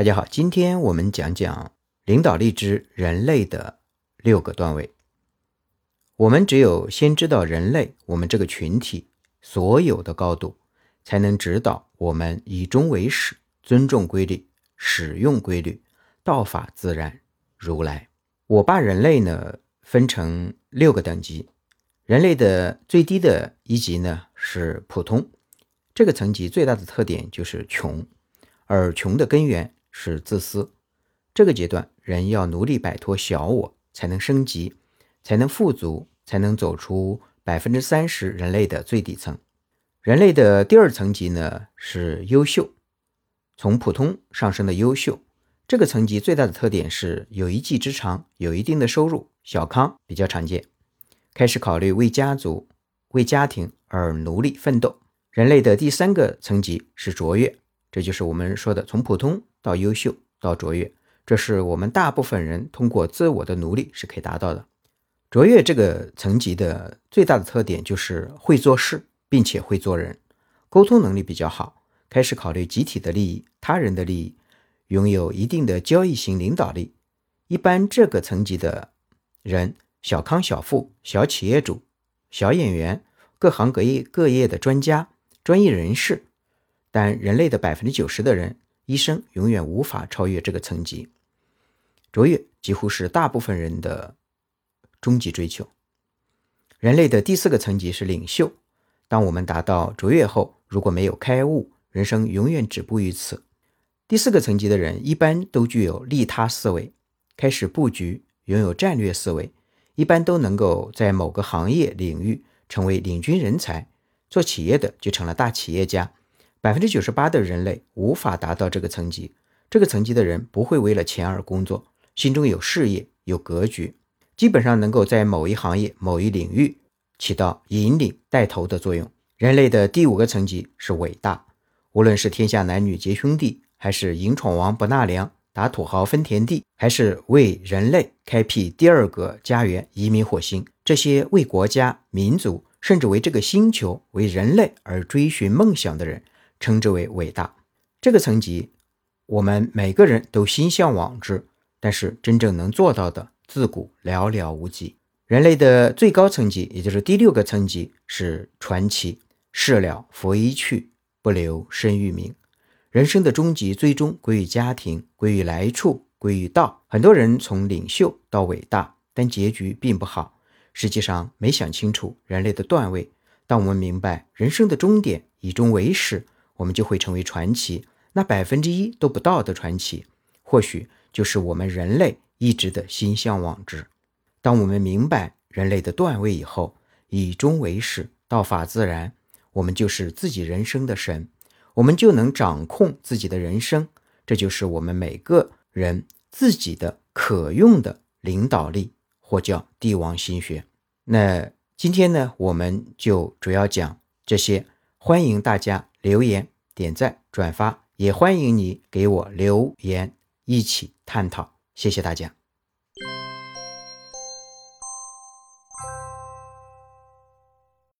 大家好，今天我们讲讲领导力之人类的六个段位。我们只有先知道人类，我们这个群体所有的高度，才能指导我们以终为始，尊重规律，使用规律，道法自然，如来。我把人类呢分成六个等级，人类的最低的一级呢是普通。这个层级最大的特点就是穷，而穷的根源是自私。这个阶段，人要努力摆脱小我，才能升级，才能富足，才能走出百分之三十人类的最底层。人类的第二层级呢是优秀，从普通上升的优秀。这个层级最大的特点是有一技之长，有一定的收入，小康比较常见，开始考虑为家族、为家庭而努力奋斗。人类的第三个层级是卓越，这就是我们说的从普通到优秀到卓越，这是我们大部分人通过自我的努力是可以达到的。卓越这个层级的最大的特点就是会做事，并且会做人，沟通能力比较好，开始考虑集体的利益、他人的利益，拥有一定的交易型领导力。一般这个层级的人，小康小富、小企业主、小演员、各行各业各业的专家。专业人士，但人类的百分之九十的人一生永远无法超越这个层级。卓越几乎是大部分人的终极追求。人类的第四个层级是领袖。当我们达到卓越后，如果没有开悟，人生永远止步于此。第四个层级的人一般都具有利他思维，开始布局，拥有战略思维，一般都能够在某个行业领域成为领军人才。做企业的就成了大企业家，百分之九十八的人类无法达到这个层级。这个层级的人不会为了钱而工作，心中有事业、有格局，基本上能够在某一行业、某一领域起到引领、带头的作用。人类的第五个层级是伟大，无论是天下男女结兄弟，还是迎闯王不纳粮、打土豪分田地，还是为人类开辟第二个家园、移民火星，这些为国家、民族。甚至为这个星球、为人类而追寻梦想的人，称之为伟大。这个层级，我们每个人都心向往之，但是真正能做到的，自古寥寥无几。人类的最高层级，也就是第六个层级，是传奇。事了拂衣去，不留身与名。人生的终极，最终归于家庭，归于来处，归于道。很多人从领袖到伟大，但结局并不好。实际上没想清楚人类的段位。当我们明白人生的终点以终为始，我们就会成为传奇。那百分之一都不到的传奇，或许就是我们人类一直的心向往之。当我们明白人类的段位以后，以终为始，道法自然，我们就是自己人生的神，我们就能掌控自己的人生。这就是我们每个人自己的可用的领导力。或叫帝王心学。那今天呢，我们就主要讲这些。欢迎大家留言、点赞、转发，也欢迎你给我留言，一起探讨。谢谢大家。